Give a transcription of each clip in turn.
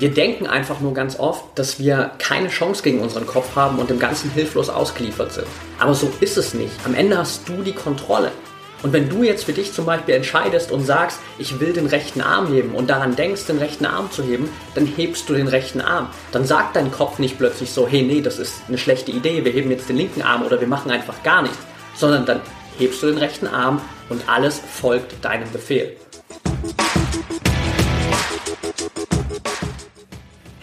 Wir denken einfach nur ganz oft, dass wir keine Chance gegen unseren Kopf haben und dem Ganzen hilflos ausgeliefert sind. Aber so ist es nicht. Am Ende hast du die Kontrolle. Und wenn du jetzt für dich zum Beispiel entscheidest und sagst, ich will den rechten Arm heben und daran denkst, den rechten Arm zu heben, dann hebst du den rechten Arm. Dann sagt dein Kopf nicht plötzlich so, hey, nee, das ist eine schlechte Idee, wir heben jetzt den linken Arm oder wir machen einfach gar nichts. Sondern dann hebst du den rechten Arm und alles folgt deinem Befehl.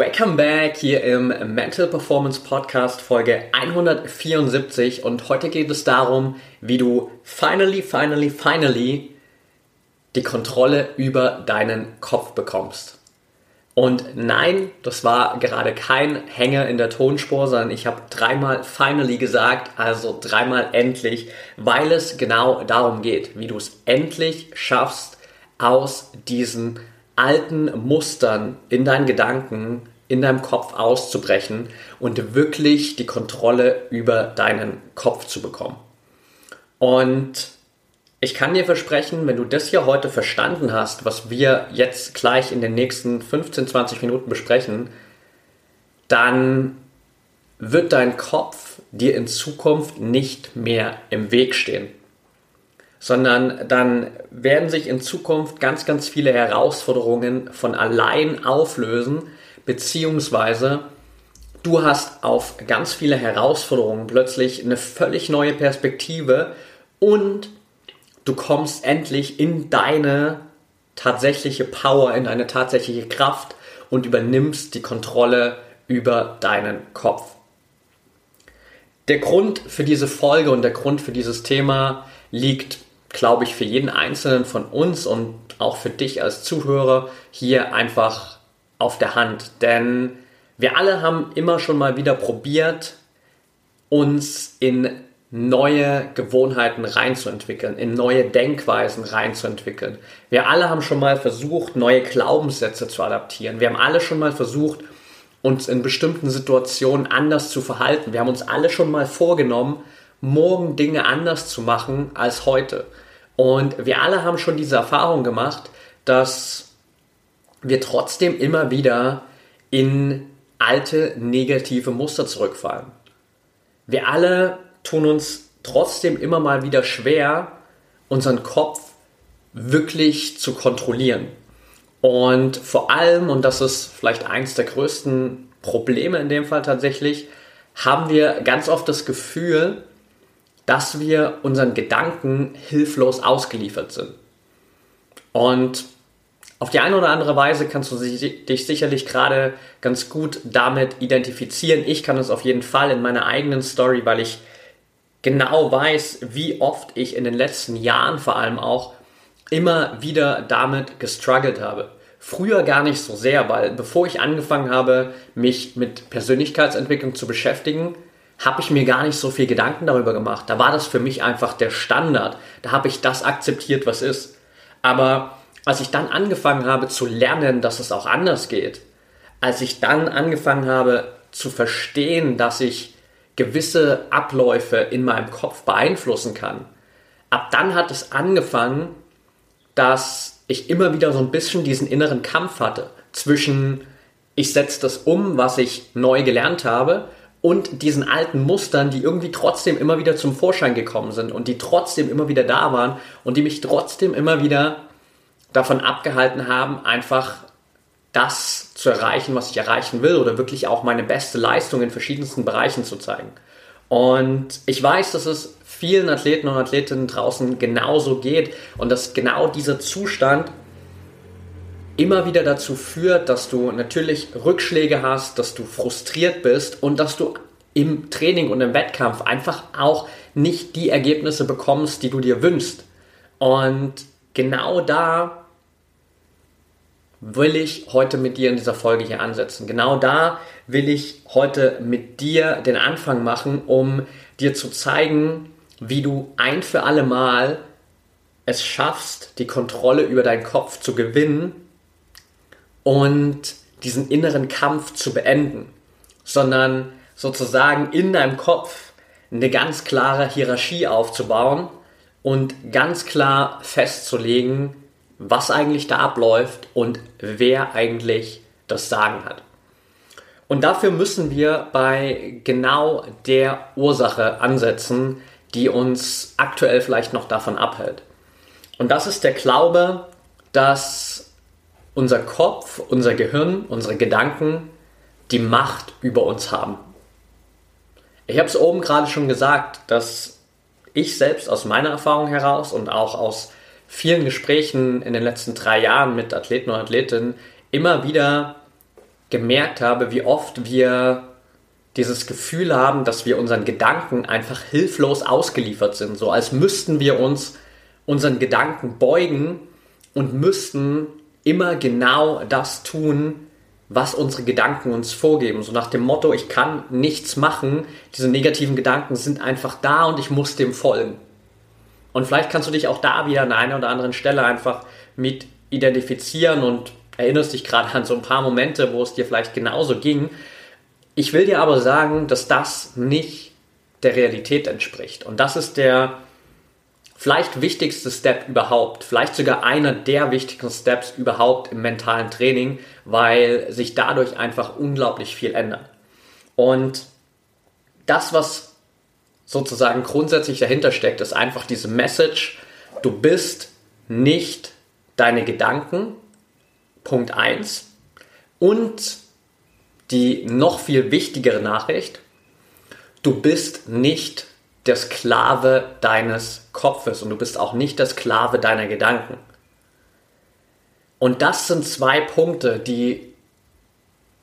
Welcome back hier im Mental Performance Podcast Folge 174 und heute geht es darum, wie du finally, finally, finally die Kontrolle über deinen Kopf bekommst. Und nein, das war gerade kein Hänger in der Tonspur, sondern ich habe dreimal finally gesagt, also dreimal endlich, weil es genau darum geht, wie du es endlich schaffst, aus diesen alten Mustern in deinen Gedanken, in deinem Kopf auszubrechen und wirklich die Kontrolle über deinen Kopf zu bekommen. Und ich kann dir versprechen, wenn du das hier heute verstanden hast, was wir jetzt gleich in den nächsten 15, 20 Minuten besprechen, dann wird dein Kopf dir in Zukunft nicht mehr im Weg stehen sondern dann werden sich in Zukunft ganz, ganz viele Herausforderungen von allein auflösen, beziehungsweise du hast auf ganz viele Herausforderungen plötzlich eine völlig neue Perspektive und du kommst endlich in deine tatsächliche Power, in deine tatsächliche Kraft und übernimmst die Kontrolle über deinen Kopf. Der Grund für diese Folge und der Grund für dieses Thema liegt glaube ich, für jeden Einzelnen von uns und auch für dich als Zuhörer hier einfach auf der Hand. Denn wir alle haben immer schon mal wieder probiert, uns in neue Gewohnheiten reinzuentwickeln, in neue Denkweisen reinzuentwickeln. Wir alle haben schon mal versucht, neue Glaubenssätze zu adaptieren. Wir haben alle schon mal versucht, uns in bestimmten Situationen anders zu verhalten. Wir haben uns alle schon mal vorgenommen, morgen Dinge anders zu machen als heute. Und wir alle haben schon diese Erfahrung gemacht, dass wir trotzdem immer wieder in alte negative Muster zurückfallen. Wir alle tun uns trotzdem immer mal wieder schwer, unseren Kopf wirklich zu kontrollieren. Und vor allem, und das ist vielleicht eins der größten Probleme in dem Fall tatsächlich, haben wir ganz oft das Gefühl, dass wir unseren Gedanken hilflos ausgeliefert sind. Und auf die eine oder andere Weise kannst du dich sicherlich gerade ganz gut damit identifizieren. Ich kann es auf jeden Fall in meiner eigenen Story, weil ich genau weiß, wie oft ich in den letzten Jahren vor allem auch immer wieder damit gestruggelt habe. Früher gar nicht so sehr, weil bevor ich angefangen habe, mich mit Persönlichkeitsentwicklung zu beschäftigen, habe ich mir gar nicht so viel Gedanken darüber gemacht. Da war das für mich einfach der Standard. Da habe ich das akzeptiert, was ist. Aber als ich dann angefangen habe zu lernen, dass es auch anders geht, als ich dann angefangen habe zu verstehen, dass ich gewisse Abläufe in meinem Kopf beeinflussen kann, ab dann hat es angefangen, dass ich immer wieder so ein bisschen diesen inneren Kampf hatte zwischen ich setze das um, was ich neu gelernt habe und diesen alten Mustern, die irgendwie trotzdem immer wieder zum Vorschein gekommen sind und die trotzdem immer wieder da waren und die mich trotzdem immer wieder davon abgehalten haben, einfach das zu erreichen, was ich erreichen will oder wirklich auch meine beste Leistung in verschiedensten Bereichen zu zeigen. Und ich weiß, dass es vielen Athleten und Athletinnen draußen genauso geht und dass genau dieser Zustand immer wieder dazu führt, dass du natürlich Rückschläge hast, dass du frustriert bist und dass du im Training und im Wettkampf einfach auch nicht die Ergebnisse bekommst, die du dir wünschst. Und genau da will ich heute mit dir in dieser Folge hier ansetzen. Genau da will ich heute mit dir den Anfang machen, um dir zu zeigen, wie du ein für alle Mal es schaffst, die Kontrolle über deinen Kopf zu gewinnen und diesen inneren Kampf zu beenden, sondern sozusagen in deinem Kopf eine ganz klare Hierarchie aufzubauen und ganz klar festzulegen, was eigentlich da abläuft und wer eigentlich das Sagen hat. Und dafür müssen wir bei genau der Ursache ansetzen, die uns aktuell vielleicht noch davon abhält. Und das ist der Glaube, dass unser Kopf, unser Gehirn, unsere Gedanken die Macht über uns haben. Ich habe es oben gerade schon gesagt, dass ich selbst aus meiner Erfahrung heraus und auch aus vielen Gesprächen in den letzten drei Jahren mit Athleten und Athletinnen immer wieder gemerkt habe, wie oft wir dieses Gefühl haben, dass wir unseren Gedanken einfach hilflos ausgeliefert sind, so als müssten wir uns unseren Gedanken beugen und müssten immer genau das tun, was unsere Gedanken uns vorgeben. So nach dem Motto, ich kann nichts machen, diese negativen Gedanken sind einfach da und ich muss dem folgen. Und vielleicht kannst du dich auch da wieder an einer oder anderen Stelle einfach mit identifizieren und erinnerst dich gerade an so ein paar Momente, wo es dir vielleicht genauso ging. Ich will dir aber sagen, dass das nicht der Realität entspricht. Und das ist der vielleicht wichtigste Step überhaupt, vielleicht sogar einer der wichtigsten Steps überhaupt im mentalen Training, weil sich dadurch einfach unglaublich viel ändert. Und das, was sozusagen grundsätzlich dahinter steckt, ist einfach diese Message, du bist nicht deine Gedanken, Punkt 1. Und die noch viel wichtigere Nachricht, du bist nicht der Sklave deines Kopfes und du bist auch nicht der Sklave deiner Gedanken. Und das sind zwei Punkte, die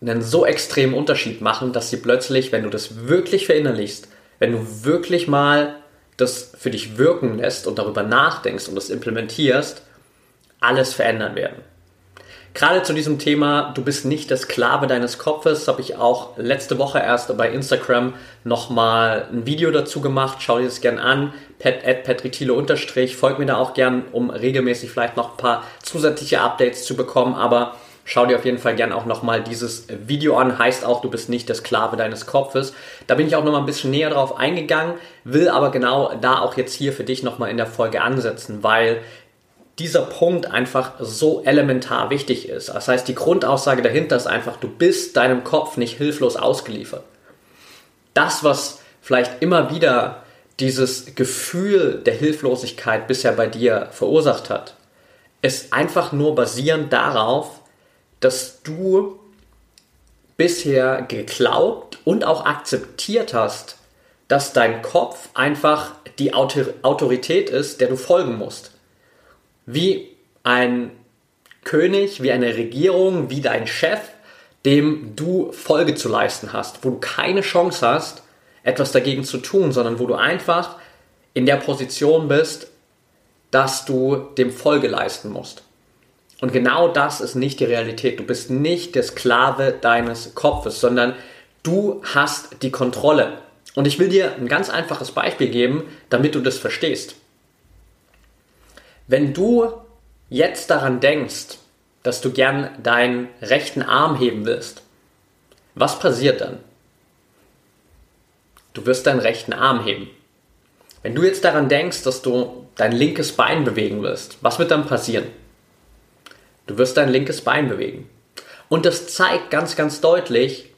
einen so extremen Unterschied machen, dass sie plötzlich, wenn du das wirklich verinnerlichst, wenn du wirklich mal das für dich wirken lässt und darüber nachdenkst und das implementierst, alles verändern werden. Gerade zu diesem Thema, du bist nicht der Sklave deines Kopfes, habe ich auch letzte Woche erst bei Instagram nochmal ein Video dazu gemacht. Schau dir das gern an. Pat, Patrick unterstrich. Folg mir da auch gern, um regelmäßig vielleicht noch ein paar zusätzliche Updates zu bekommen. Aber schau dir auf jeden Fall gern auch nochmal dieses Video an. Heißt auch, du bist nicht der Sklave deines Kopfes. Da bin ich auch nochmal ein bisschen näher drauf eingegangen, will aber genau da auch jetzt hier für dich nochmal in der Folge ansetzen, weil dieser Punkt einfach so elementar wichtig ist. Das heißt, die Grundaussage dahinter ist einfach, du bist deinem Kopf nicht hilflos ausgeliefert. Das, was vielleicht immer wieder dieses Gefühl der Hilflosigkeit bisher bei dir verursacht hat, ist einfach nur basierend darauf, dass du bisher geglaubt und auch akzeptiert hast, dass dein Kopf einfach die Autorität ist, der du folgen musst wie ein König, wie eine Regierung, wie dein Chef, dem du Folge zu leisten hast, wo du keine Chance hast, etwas dagegen zu tun, sondern wo du einfach in der Position bist, dass du dem Folge leisten musst. Und genau das ist nicht die Realität. Du bist nicht der Sklave deines Kopfes, sondern du hast die Kontrolle. Und ich will dir ein ganz einfaches Beispiel geben, damit du das verstehst. Wenn du jetzt daran denkst, dass du gern deinen rechten Arm heben willst, was passiert dann? Du wirst deinen rechten Arm heben. Wenn du jetzt daran denkst, dass du dein linkes Bein bewegen willst, was wird dann passieren? Du wirst dein linkes Bein bewegen. Und das zeigt ganz, ganz deutlich,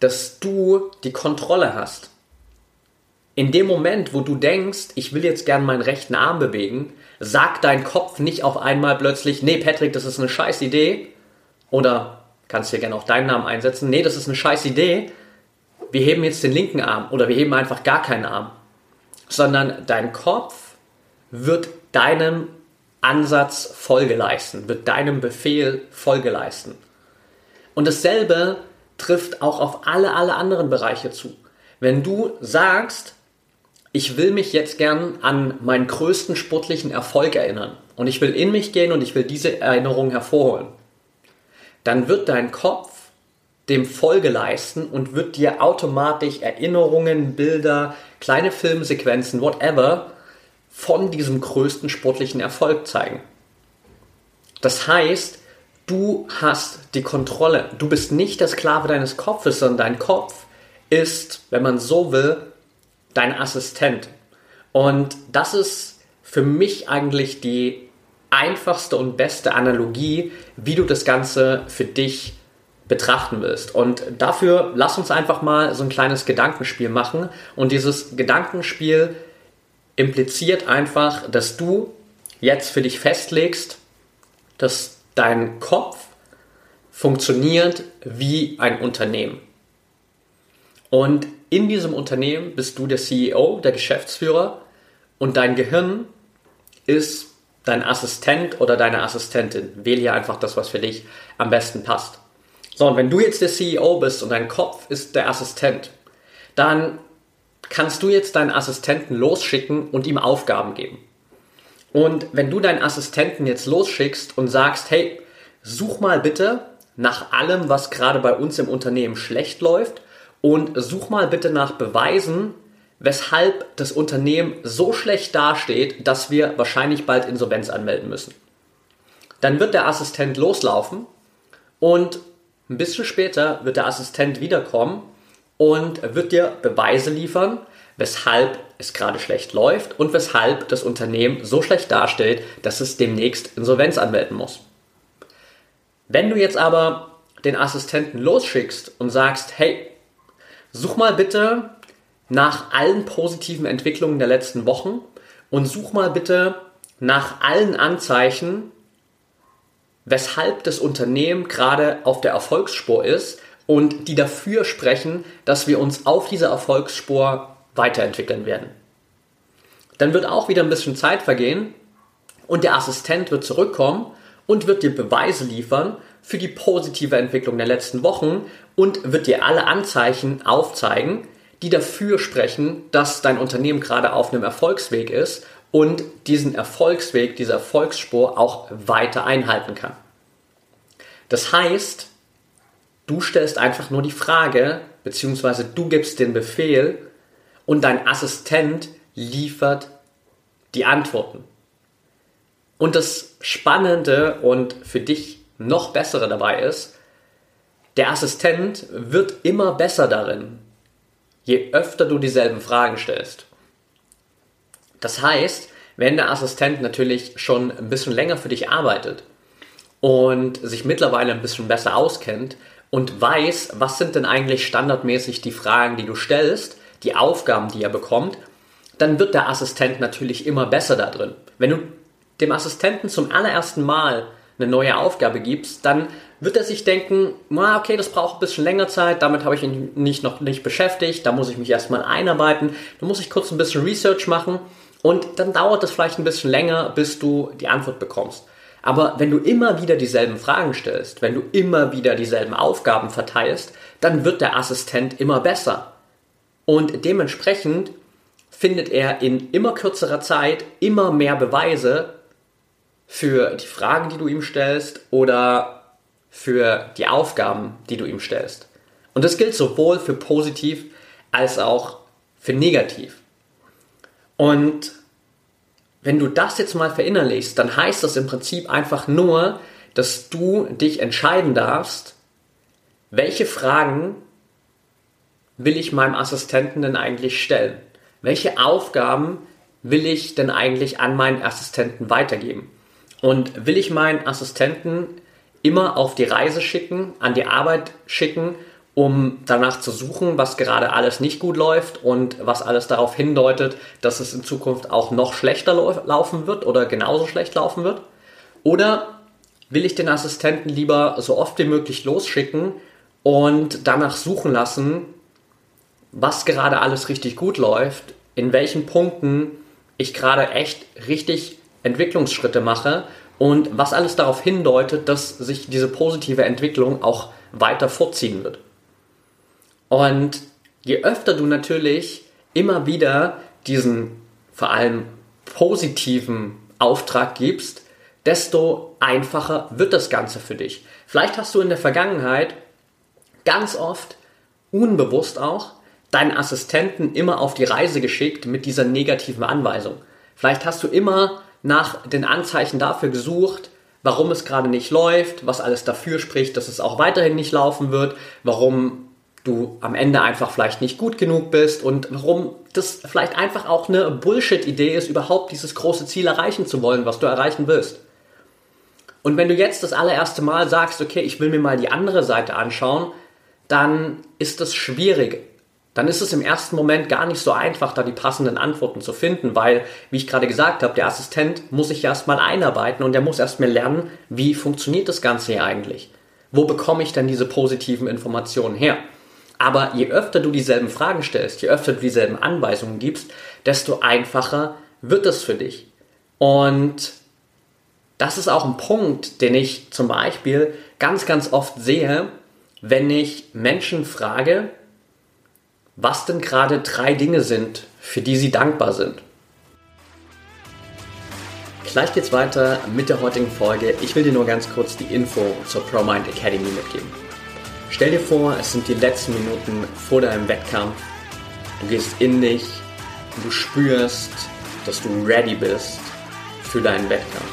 dass du die Kontrolle hast. In dem Moment, wo du denkst, ich will jetzt gern meinen rechten Arm bewegen, sagt dein Kopf nicht auf einmal plötzlich, nee, Patrick, das ist eine scheiß Idee. Oder kannst dir gerne auch deinen Namen einsetzen, nee, das ist eine scheiß Idee. Wir heben jetzt den linken Arm oder wir heben einfach gar keinen Arm. Sondern dein Kopf wird deinem Ansatz Folge leisten, wird deinem Befehl Folge leisten. Und dasselbe trifft auch auf alle, alle anderen Bereiche zu. Wenn du sagst, ich will mich jetzt gern an meinen größten sportlichen Erfolg erinnern. Und ich will in mich gehen und ich will diese Erinnerung hervorholen. dann wird dein Kopf dem Folge leisten und wird dir automatisch Erinnerungen, Bilder, kleine Filmsequenzen, whatever, von diesem größten sportlichen Erfolg zeigen. Das heißt, du hast die Kontrolle. Du bist nicht der Sklave deines Kopfes, sondern dein Kopf ist, wenn man so will, dein Assistent. Und das ist für mich eigentlich die einfachste und beste Analogie, wie du das Ganze für dich betrachten willst. Und dafür lass uns einfach mal so ein kleines Gedankenspiel machen. Und dieses Gedankenspiel impliziert einfach, dass du jetzt für dich festlegst, dass dein Kopf funktioniert wie ein Unternehmen. Und in diesem Unternehmen bist du der CEO, der Geschäftsführer und dein Gehirn ist dein Assistent oder deine Assistentin. Wähle hier einfach das, was für dich am besten passt. So, und wenn du jetzt der CEO bist und dein Kopf ist der Assistent, dann kannst du jetzt deinen Assistenten losschicken und ihm Aufgaben geben. Und wenn du deinen Assistenten jetzt losschickst und sagst, hey, such mal bitte nach allem, was gerade bei uns im Unternehmen schlecht läuft und such mal bitte nach Beweisen, weshalb das Unternehmen so schlecht dasteht, dass wir wahrscheinlich bald Insolvenz anmelden müssen. Dann wird der Assistent loslaufen und ein bisschen später wird der Assistent wiederkommen und wird dir Beweise liefern, weshalb es gerade schlecht läuft und weshalb das Unternehmen so schlecht dasteht, dass es demnächst Insolvenz anmelden muss. Wenn du jetzt aber den Assistenten losschickst und sagst, hey, such mal bitte nach allen positiven Entwicklungen der letzten Wochen und such mal bitte nach allen Anzeichen, weshalb das Unternehmen gerade auf der Erfolgsspur ist und die dafür sprechen, dass wir uns auf dieser Erfolgsspur weiterentwickeln werden. Dann wird auch wieder ein bisschen Zeit vergehen und der Assistent wird zurückkommen und wird dir Beweise liefern für die positive Entwicklung der letzten Wochen und wird dir alle Anzeichen aufzeigen, die dafür sprechen, dass dein Unternehmen gerade auf einem Erfolgsweg ist und diesen Erfolgsweg, diese Erfolgsspur auch weiter einhalten kann. Das heißt, du stellst einfach nur die Frage, beziehungsweise du gibst den Befehl und dein Assistent liefert die Antworten. Und das Spannende und für dich noch bessere dabei ist, der Assistent wird immer besser darin, je öfter du dieselben Fragen stellst. Das heißt, wenn der Assistent natürlich schon ein bisschen länger für dich arbeitet und sich mittlerweile ein bisschen besser auskennt und weiß, was sind denn eigentlich standardmäßig die Fragen, die du stellst, die Aufgaben, die er bekommt, dann wird der Assistent natürlich immer besser da drin. Wenn du dem Assistenten zum allerersten Mal eine neue Aufgabe gibst, dann wird er sich denken, okay, das braucht ein bisschen länger Zeit, damit habe ich ihn nicht, noch nicht beschäftigt, da muss ich mich erstmal einarbeiten, da muss ich kurz ein bisschen Research machen und dann dauert es vielleicht ein bisschen länger, bis du die Antwort bekommst. Aber wenn du immer wieder dieselben Fragen stellst, wenn du immer wieder dieselben Aufgaben verteilst, dann wird der Assistent immer besser. Und dementsprechend findet er in immer kürzerer Zeit immer mehr Beweise für die Fragen, die du ihm stellst oder für die Aufgaben, die du ihm stellst. Und das gilt sowohl für positiv als auch für negativ. Und wenn du das jetzt mal verinnerlichst, dann heißt das im Prinzip einfach nur, dass du dich entscheiden darfst, welche Fragen will ich meinem Assistenten denn eigentlich stellen? Welche Aufgaben will ich denn eigentlich an meinen Assistenten weitergeben? Und will ich meinen Assistenten immer auf die Reise schicken, an die Arbeit schicken um danach zu suchen, was gerade alles nicht gut läuft und was alles darauf hindeutet, dass es in Zukunft auch noch schlechter laufen wird oder genauso schlecht laufen wird? Oder will ich den Assistenten lieber so oft wie möglich losschicken und danach suchen lassen, was gerade alles richtig gut läuft, in welchen Punkten ich gerade echt richtig Entwicklungsschritte mache und was alles darauf hindeutet, dass sich diese positive Entwicklung auch weiter fortziehen wird. Und je öfter du natürlich immer wieder diesen vor allem positiven Auftrag gibst, desto einfacher wird das Ganze für dich. Vielleicht hast du in der Vergangenheit ganz oft, unbewusst auch, deinen Assistenten immer auf die Reise geschickt mit dieser negativen Anweisung. Vielleicht hast du immer nach den Anzeichen dafür gesucht, warum es gerade nicht läuft, was alles dafür spricht, dass es auch weiterhin nicht laufen wird, warum du am Ende einfach vielleicht nicht gut genug bist und warum das vielleicht einfach auch eine Bullshit-Idee ist, überhaupt dieses große Ziel erreichen zu wollen, was du erreichen willst. Und wenn du jetzt das allererste Mal sagst, okay, ich will mir mal die andere Seite anschauen, dann ist das schwierig. Dann ist es im ersten Moment gar nicht so einfach, da die passenden Antworten zu finden, weil, wie ich gerade gesagt habe, der Assistent muss sich erstmal einarbeiten und der muss erstmal lernen, wie funktioniert das Ganze hier eigentlich? Wo bekomme ich denn diese positiven Informationen her? Aber je öfter du dieselben Fragen stellst, je öfter du dieselben Anweisungen gibst, desto einfacher wird es für dich. Und das ist auch ein Punkt, den ich zum Beispiel ganz, ganz oft sehe, wenn ich Menschen frage, was denn gerade drei Dinge sind, für die sie dankbar sind. Gleich geht's weiter mit der heutigen Folge. Ich will dir nur ganz kurz die Info zur ProMind Academy mitgeben. Stell dir vor, es sind die letzten Minuten vor deinem Wettkampf. Du gehst in dich du spürst, dass du ready bist für deinen Wettkampf.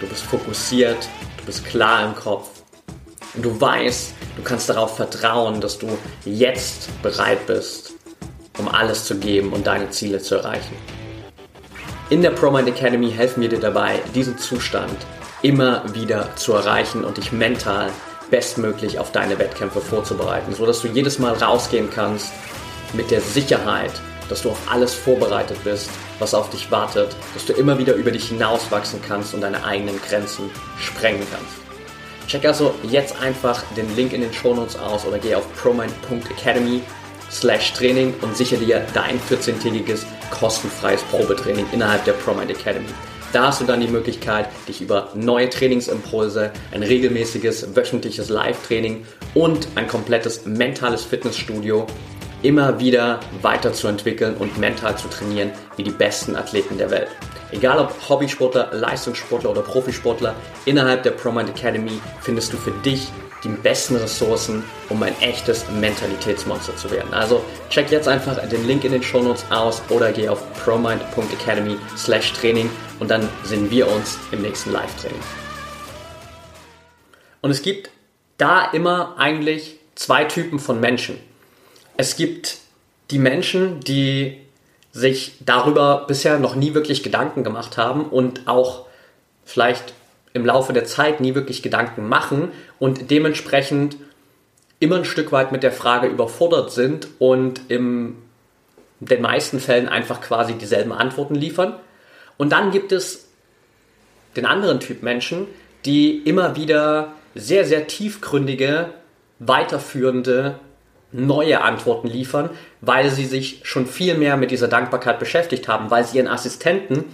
Du bist fokussiert, du bist klar im Kopf und du weißt, du kannst darauf vertrauen, dass du jetzt bereit bist, um alles zu geben und deine Ziele zu erreichen. In der ProMind Academy helfen wir dir dabei, diesen Zustand immer wieder zu erreichen und dich mental bestmöglich auf deine Wettkämpfe vorzubereiten, sodass du jedes Mal rausgehen kannst mit der Sicherheit, dass du auf alles vorbereitet bist, was auf dich wartet, dass du immer wieder über dich hinauswachsen kannst und deine eigenen Grenzen sprengen kannst. Check also jetzt einfach den Link in den Shownotes aus oder geh auf promind.academy slash Training und sichere dir dein 14-tägiges kostenfreies Probetraining innerhalb der ProMind Academy. Da hast du dann die Möglichkeit, dich über neue Trainingsimpulse, ein regelmäßiges wöchentliches Live-Training und ein komplettes mentales Fitnessstudio immer wieder weiterzuentwickeln und mental zu trainieren wie die besten Athleten der Welt. Egal ob Hobbysportler, Leistungssportler oder Profisportler, innerhalb der ProMind Academy findest du für dich die besten Ressourcen, um ein echtes Mentalitätsmonster zu werden. Also check jetzt einfach den Link in den Shownotes aus oder geh auf promind.academy slash Training und dann sehen wir uns im nächsten Live-Training. Und es gibt da immer eigentlich zwei Typen von Menschen. Es gibt die Menschen, die sich darüber bisher noch nie wirklich Gedanken gemacht haben und auch vielleicht im Laufe der Zeit nie wirklich Gedanken machen und dementsprechend immer ein Stück weit mit der Frage überfordert sind und in den meisten Fällen einfach quasi dieselben Antworten liefern. Und dann gibt es den anderen Typ Menschen, die immer wieder sehr, sehr tiefgründige, weiterführende, neue Antworten liefern, weil sie sich schon viel mehr mit dieser Dankbarkeit beschäftigt haben, weil sie ihren Assistenten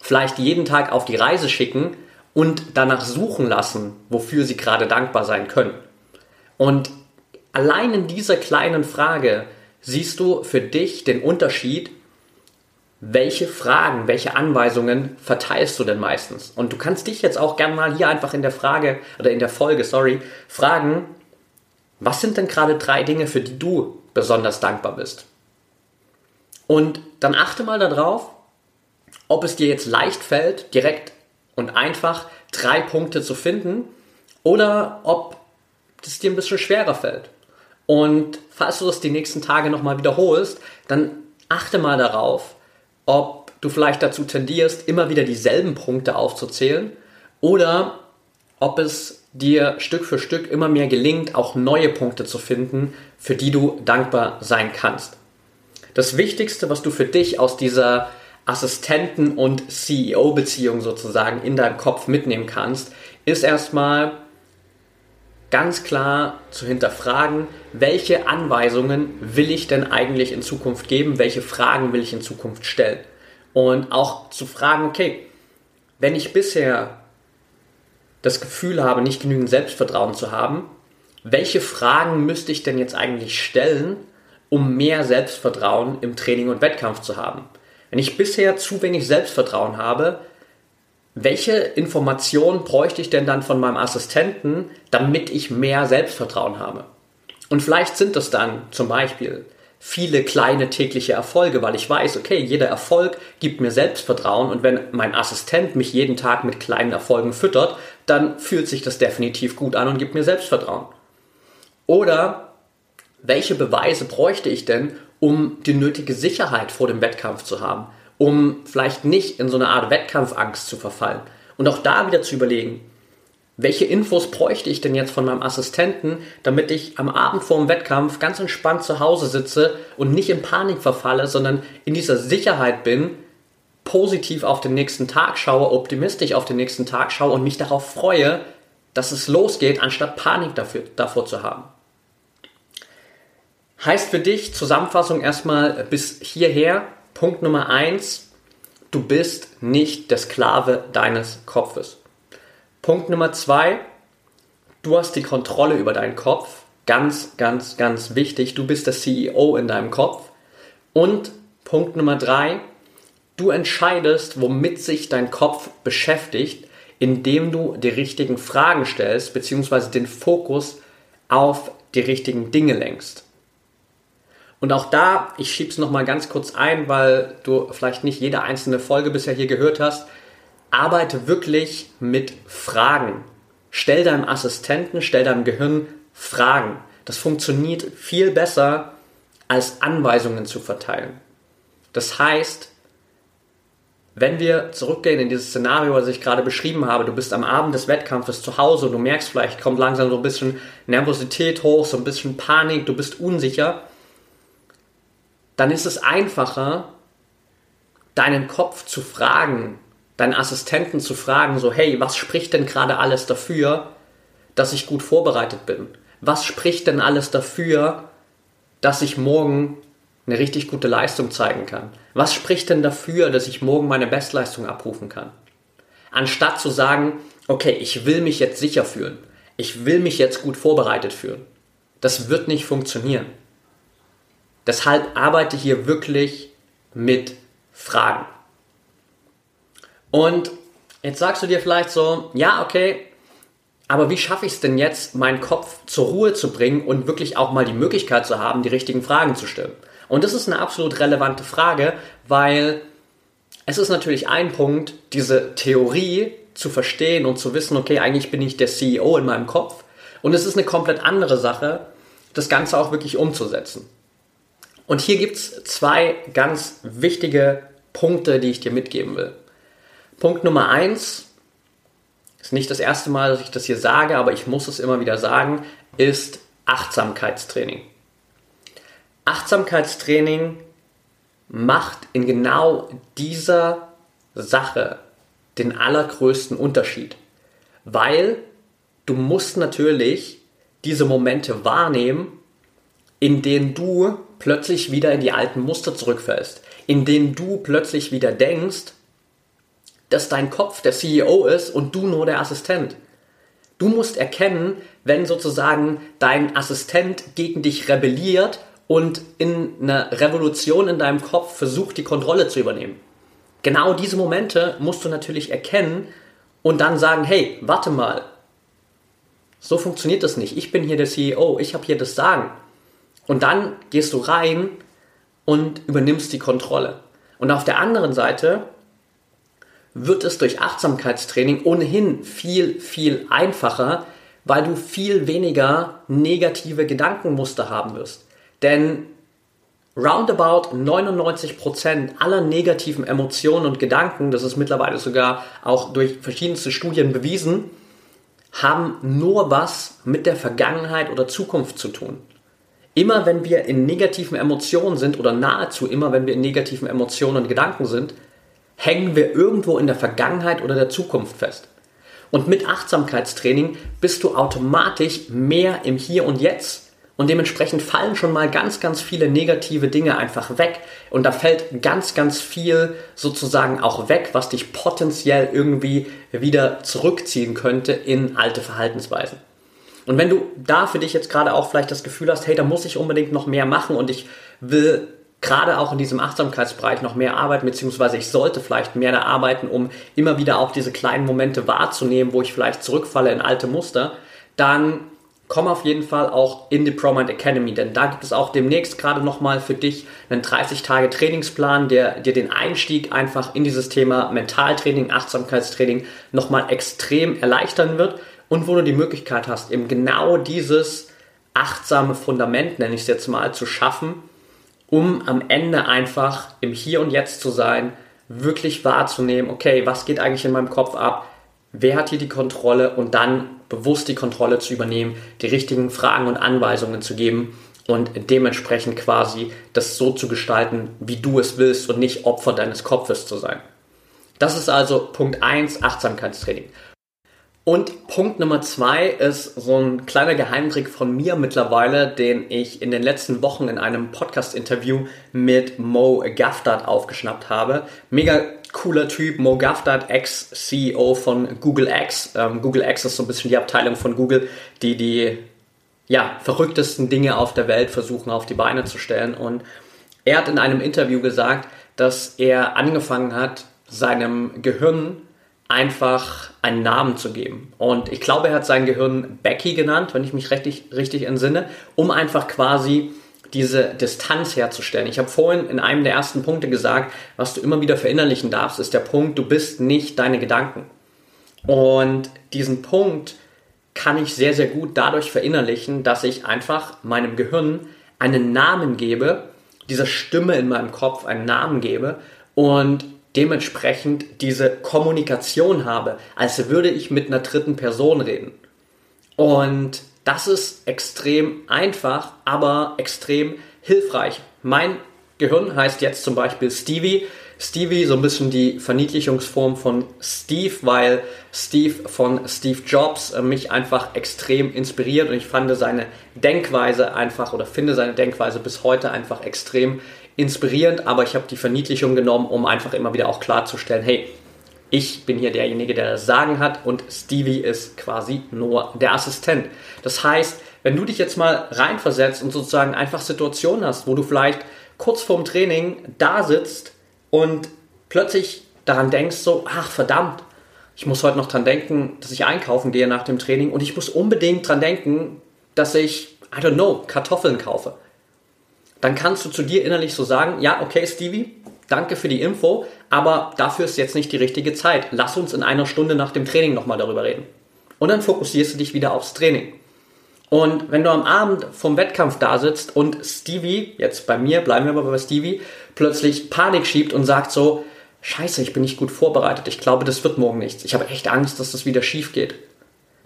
vielleicht jeden Tag auf die Reise schicken, und danach suchen lassen, wofür sie gerade dankbar sein können. Und allein in dieser kleinen Frage siehst du für dich den Unterschied, welche Fragen, welche Anweisungen verteilst du denn meistens? Und du kannst dich jetzt auch gerne mal hier einfach in der Frage oder in der Folge, sorry, fragen, was sind denn gerade drei Dinge, für die du besonders dankbar bist? Und dann achte mal darauf, ob es dir jetzt leicht fällt, direkt und einfach drei Punkte zu finden oder ob es dir ein bisschen schwerer fällt. Und falls du das die nächsten Tage nochmal wiederholst, dann achte mal darauf, ob du vielleicht dazu tendierst, immer wieder dieselben Punkte aufzuzählen oder ob es dir Stück für Stück immer mehr gelingt, auch neue Punkte zu finden, für die du dankbar sein kannst. Das Wichtigste, was du für dich aus dieser Assistenten- und CEO-Beziehung sozusagen in deinem Kopf mitnehmen kannst, ist erstmal ganz klar zu hinterfragen, welche Anweisungen will ich denn eigentlich in Zukunft geben, welche Fragen will ich in Zukunft stellen. Und auch zu fragen, okay, wenn ich bisher das Gefühl habe, nicht genügend Selbstvertrauen zu haben, welche Fragen müsste ich denn jetzt eigentlich stellen, um mehr Selbstvertrauen im Training und Wettkampf zu haben? Wenn ich bisher zu wenig Selbstvertrauen habe, welche Informationen bräuchte ich denn dann von meinem Assistenten, damit ich mehr Selbstvertrauen habe? Und vielleicht sind das dann zum Beispiel viele kleine tägliche Erfolge, weil ich weiß, okay, jeder Erfolg gibt mir Selbstvertrauen und wenn mein Assistent mich jeden Tag mit kleinen Erfolgen füttert, dann fühlt sich das definitiv gut an und gibt mir Selbstvertrauen. Oder welche Beweise bräuchte ich denn, um die nötige Sicherheit vor dem Wettkampf zu haben? um vielleicht nicht in so eine Art Wettkampfangst zu verfallen. Und auch da wieder zu überlegen, welche Infos bräuchte ich denn jetzt von meinem Assistenten, damit ich am Abend vor dem Wettkampf ganz entspannt zu Hause sitze und nicht in Panik verfalle, sondern in dieser Sicherheit bin, positiv auf den nächsten Tag schaue, optimistisch auf den nächsten Tag schaue und mich darauf freue, dass es losgeht, anstatt Panik dafür, davor zu haben. Heißt für dich Zusammenfassung erstmal bis hierher, Punkt Nummer eins, du bist nicht der Sklave deines Kopfes. Punkt Nummer zwei, du hast die Kontrolle über deinen Kopf. Ganz, ganz, ganz wichtig. Du bist der CEO in deinem Kopf. Und Punkt Nummer drei, du entscheidest, womit sich dein Kopf beschäftigt, indem du die richtigen Fragen stellst, beziehungsweise den Fokus auf die richtigen Dinge lenkst. Und auch da, ich schiebe es nochmal ganz kurz ein, weil du vielleicht nicht jede einzelne Folge bisher hier gehört hast. Arbeite wirklich mit Fragen. Stell deinem Assistenten, stell deinem Gehirn Fragen. Das funktioniert viel besser, als Anweisungen zu verteilen. Das heißt, wenn wir zurückgehen in dieses Szenario, was ich gerade beschrieben habe, du bist am Abend des Wettkampfes zu Hause und du merkst vielleicht, kommt langsam so ein bisschen Nervosität hoch, so ein bisschen Panik, du bist unsicher dann ist es einfacher, deinen Kopf zu fragen, deinen Assistenten zu fragen, so hey, was spricht denn gerade alles dafür, dass ich gut vorbereitet bin? Was spricht denn alles dafür, dass ich morgen eine richtig gute Leistung zeigen kann? Was spricht denn dafür, dass ich morgen meine Bestleistung abrufen kann? Anstatt zu sagen, okay, ich will mich jetzt sicher fühlen, ich will mich jetzt gut vorbereitet fühlen. Das wird nicht funktionieren. Deshalb arbeite hier wirklich mit Fragen. Und jetzt sagst du dir vielleicht so, ja, okay, aber wie schaffe ich es denn jetzt, meinen Kopf zur Ruhe zu bringen und wirklich auch mal die Möglichkeit zu haben, die richtigen Fragen zu stellen? Und das ist eine absolut relevante Frage, weil es ist natürlich ein Punkt, diese Theorie zu verstehen und zu wissen, okay, eigentlich bin ich der CEO in meinem Kopf. Und es ist eine komplett andere Sache, das Ganze auch wirklich umzusetzen. Und hier gibt es zwei ganz wichtige Punkte, die ich dir mitgeben will. Punkt Nummer eins ist nicht das erste Mal, dass ich das hier sage, aber ich muss es immer wieder sagen, ist Achtsamkeitstraining. Achtsamkeitstraining macht in genau dieser Sache den allergrößten Unterschied, weil du musst natürlich diese Momente wahrnehmen, in denen du plötzlich wieder in die alten Muster zurückfällst, in denen du plötzlich wieder denkst, dass dein Kopf der CEO ist und du nur der Assistent. Du musst erkennen, wenn sozusagen dein Assistent gegen dich rebelliert und in einer Revolution in deinem Kopf versucht, die Kontrolle zu übernehmen. Genau diese Momente musst du natürlich erkennen und dann sagen, hey, warte mal, so funktioniert das nicht. Ich bin hier der CEO, ich habe hier das Sagen. Und dann gehst du rein und übernimmst die Kontrolle. Und auf der anderen Seite wird es durch Achtsamkeitstraining ohnehin viel, viel einfacher, weil du viel weniger negative Gedankenmuster haben wirst. Denn roundabout 99% aller negativen Emotionen und Gedanken, das ist mittlerweile sogar auch durch verschiedenste Studien bewiesen, haben nur was mit der Vergangenheit oder Zukunft zu tun. Immer wenn wir in negativen Emotionen sind oder nahezu immer wenn wir in negativen Emotionen und Gedanken sind, hängen wir irgendwo in der Vergangenheit oder der Zukunft fest. Und mit Achtsamkeitstraining bist du automatisch mehr im Hier und Jetzt und dementsprechend fallen schon mal ganz, ganz viele negative Dinge einfach weg und da fällt ganz, ganz viel sozusagen auch weg, was dich potenziell irgendwie wieder zurückziehen könnte in alte Verhaltensweisen. Und wenn du da für dich jetzt gerade auch vielleicht das Gefühl hast, hey, da muss ich unbedingt noch mehr machen und ich will gerade auch in diesem Achtsamkeitsbereich noch mehr arbeiten, beziehungsweise ich sollte vielleicht mehr da arbeiten, um immer wieder auch diese kleinen Momente wahrzunehmen, wo ich vielleicht zurückfalle in alte Muster, dann komm auf jeden Fall auch in die ProMind Academy, denn da gibt es auch demnächst gerade nochmal für dich einen 30-Tage-Trainingsplan, der dir den Einstieg einfach in dieses Thema Mentaltraining, Achtsamkeitstraining nochmal extrem erleichtern wird und wo du die Möglichkeit hast, eben genau dieses achtsame Fundament, nenne ich es jetzt mal, zu schaffen, um am Ende einfach im Hier und Jetzt zu sein, wirklich wahrzunehmen, okay, was geht eigentlich in meinem Kopf ab, wer hat hier die Kontrolle und dann bewusst die Kontrolle zu übernehmen, die richtigen Fragen und Anweisungen zu geben und dementsprechend quasi das so zu gestalten, wie du es willst und nicht Opfer deines Kopfes zu sein. Das ist also Punkt 1, Achtsamkeitstraining. Und Punkt Nummer zwei ist so ein kleiner Geheimtrick von mir mittlerweile, den ich in den letzten Wochen in einem Podcast-Interview mit Mo Gaffdad aufgeschnappt habe. Mega cooler Typ, Mo Gaffdad, Ex-CEO von Google X. Ähm, Google X ist so ein bisschen die Abteilung von Google, die die ja, verrücktesten Dinge auf der Welt versuchen auf die Beine zu stellen. Und er hat in einem Interview gesagt, dass er angefangen hat, seinem Gehirn einfach einen Namen zu geben. Und ich glaube, er hat sein Gehirn Becky genannt, wenn ich mich richtig, richtig entsinne, um einfach quasi diese Distanz herzustellen. Ich habe vorhin in einem der ersten Punkte gesagt, was du immer wieder verinnerlichen darfst, ist der Punkt, du bist nicht deine Gedanken. Und diesen Punkt kann ich sehr, sehr gut dadurch verinnerlichen, dass ich einfach meinem Gehirn einen Namen gebe, dieser Stimme in meinem Kopf einen Namen gebe und dementsprechend diese Kommunikation habe, als würde ich mit einer dritten Person reden. Und das ist extrem einfach, aber extrem hilfreich. Mein Gehirn heißt jetzt zum Beispiel Stevie. Stevie, so ein bisschen die Verniedlichungsform von Steve, weil Steve von Steve Jobs äh, mich einfach extrem inspiriert und ich fand seine Denkweise einfach oder finde seine Denkweise bis heute einfach extrem inspirierend, aber ich habe die Verniedlichung genommen, um einfach immer wieder auch klarzustellen, hey, ich bin hier derjenige, der das Sagen hat und Stevie ist quasi nur der Assistent. Das heißt, wenn du dich jetzt mal reinversetzt und sozusagen einfach Situationen hast, wo du vielleicht kurz vorm Training da sitzt und plötzlich daran denkst, so, ach verdammt, ich muss heute noch dran denken, dass ich einkaufen gehe nach dem Training und ich muss unbedingt dran denken, dass ich, I don't know, Kartoffeln kaufe dann kannst du zu dir innerlich so sagen, ja, okay, Stevie, danke für die Info, aber dafür ist jetzt nicht die richtige Zeit. Lass uns in einer Stunde nach dem Training nochmal darüber reden. Und dann fokussierst du dich wieder aufs Training. Und wenn du am Abend vom Wettkampf da sitzt und Stevie, jetzt bei mir, bleiben wir aber bei Stevie, plötzlich Panik schiebt und sagt so, scheiße, ich bin nicht gut vorbereitet, ich glaube, das wird morgen nichts, ich habe echt Angst, dass das wieder schief geht.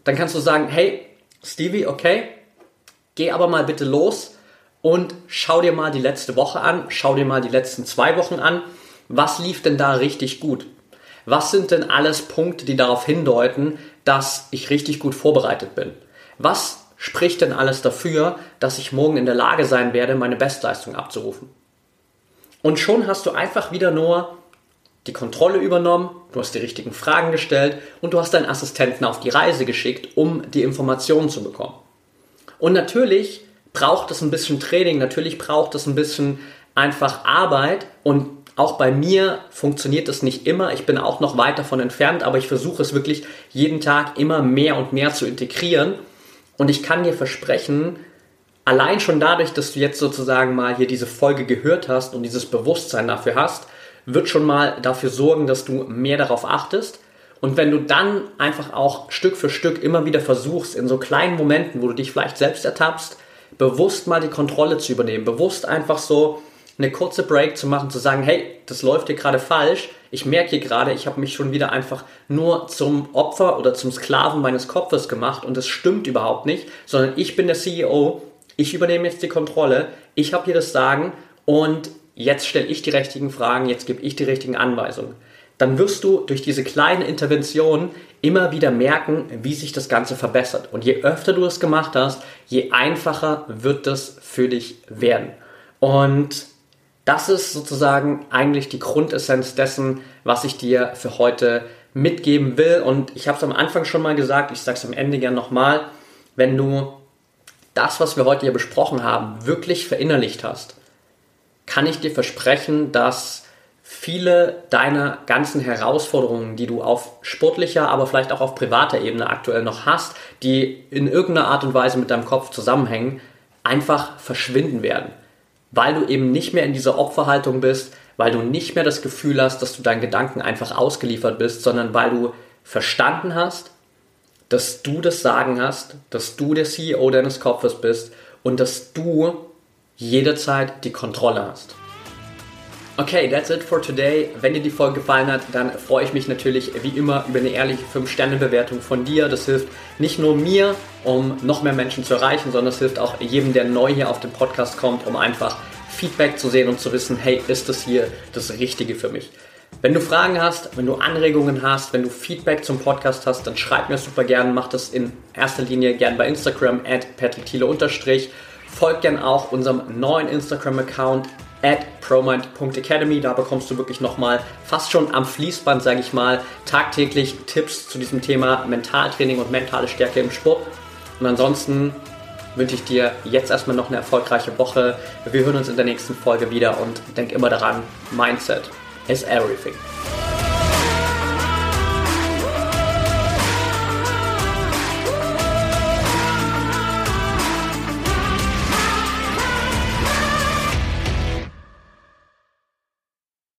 Dann kannst du sagen, hey, Stevie, okay, geh aber mal bitte los, und schau dir mal die letzte Woche an, schau dir mal die letzten zwei Wochen an. Was lief denn da richtig gut? Was sind denn alles Punkte, die darauf hindeuten, dass ich richtig gut vorbereitet bin? Was spricht denn alles dafür, dass ich morgen in der Lage sein werde, meine Bestleistung abzurufen? Und schon hast du einfach wieder nur die Kontrolle übernommen, du hast die richtigen Fragen gestellt und du hast deinen Assistenten auf die Reise geschickt, um die Informationen zu bekommen. Und natürlich braucht es ein bisschen Training, natürlich braucht es ein bisschen einfach Arbeit und auch bei mir funktioniert das nicht immer. Ich bin auch noch weit davon entfernt, aber ich versuche es wirklich jeden Tag immer mehr und mehr zu integrieren. Und ich kann dir versprechen, allein schon dadurch, dass du jetzt sozusagen mal hier diese Folge gehört hast und dieses Bewusstsein dafür hast, wird schon mal dafür sorgen, dass du mehr darauf achtest. Und wenn du dann einfach auch Stück für Stück immer wieder versuchst, in so kleinen Momenten, wo du dich vielleicht selbst ertappst, bewusst mal die Kontrolle zu übernehmen, bewusst einfach so eine kurze Break zu machen, zu sagen, hey, das läuft hier gerade falsch. Ich merke hier gerade, ich habe mich schon wieder einfach nur zum Opfer oder zum Sklaven meines Kopfes gemacht und das stimmt überhaupt nicht, sondern ich bin der CEO, ich übernehme jetzt die Kontrolle, ich habe hier das Sagen und jetzt stelle ich die richtigen Fragen, jetzt gebe ich die richtigen Anweisungen dann wirst du durch diese kleinen Interventionen immer wieder merken, wie sich das Ganze verbessert. Und je öfter du es gemacht hast, je einfacher wird es für dich werden. Und das ist sozusagen eigentlich die Grundessenz dessen, was ich dir für heute mitgeben will. Und ich habe es am Anfang schon mal gesagt, ich sage es am Ende gerne nochmal, wenn du das, was wir heute hier besprochen haben, wirklich verinnerlicht hast, kann ich dir versprechen, dass viele deiner ganzen Herausforderungen, die du auf sportlicher, aber vielleicht auch auf privater Ebene aktuell noch hast, die in irgendeiner Art und Weise mit deinem Kopf zusammenhängen, einfach verschwinden werden. Weil du eben nicht mehr in dieser Opferhaltung bist, weil du nicht mehr das Gefühl hast, dass du deinen Gedanken einfach ausgeliefert bist, sondern weil du verstanden hast, dass du das Sagen hast, dass du der CEO deines Kopfes bist und dass du jederzeit die Kontrolle hast. Okay, that's it for today. Wenn dir die Folge gefallen hat, dann freue ich mich natürlich wie immer über eine ehrliche 5-Sterne-Bewertung von dir. Das hilft nicht nur mir, um noch mehr Menschen zu erreichen, sondern es hilft auch jedem, der neu hier auf den Podcast kommt, um einfach Feedback zu sehen und zu wissen, hey, ist das hier das Richtige für mich? Wenn du Fragen hast, wenn du Anregungen hast, wenn du Feedback zum Podcast hast, dann schreib mir super gern. Mach das in erster Linie gern bei Instagram at Folgt gern auch unserem neuen Instagram-Account at promind.academy. Da bekommst du wirklich nochmal fast schon am Fließband, sage ich mal, tagtäglich Tipps zu diesem Thema Mentaltraining und mentale Stärke im Sport. Und ansonsten wünsche ich dir jetzt erstmal noch eine erfolgreiche Woche. Wir hören uns in der nächsten Folge wieder und denk immer daran, Mindset is everything.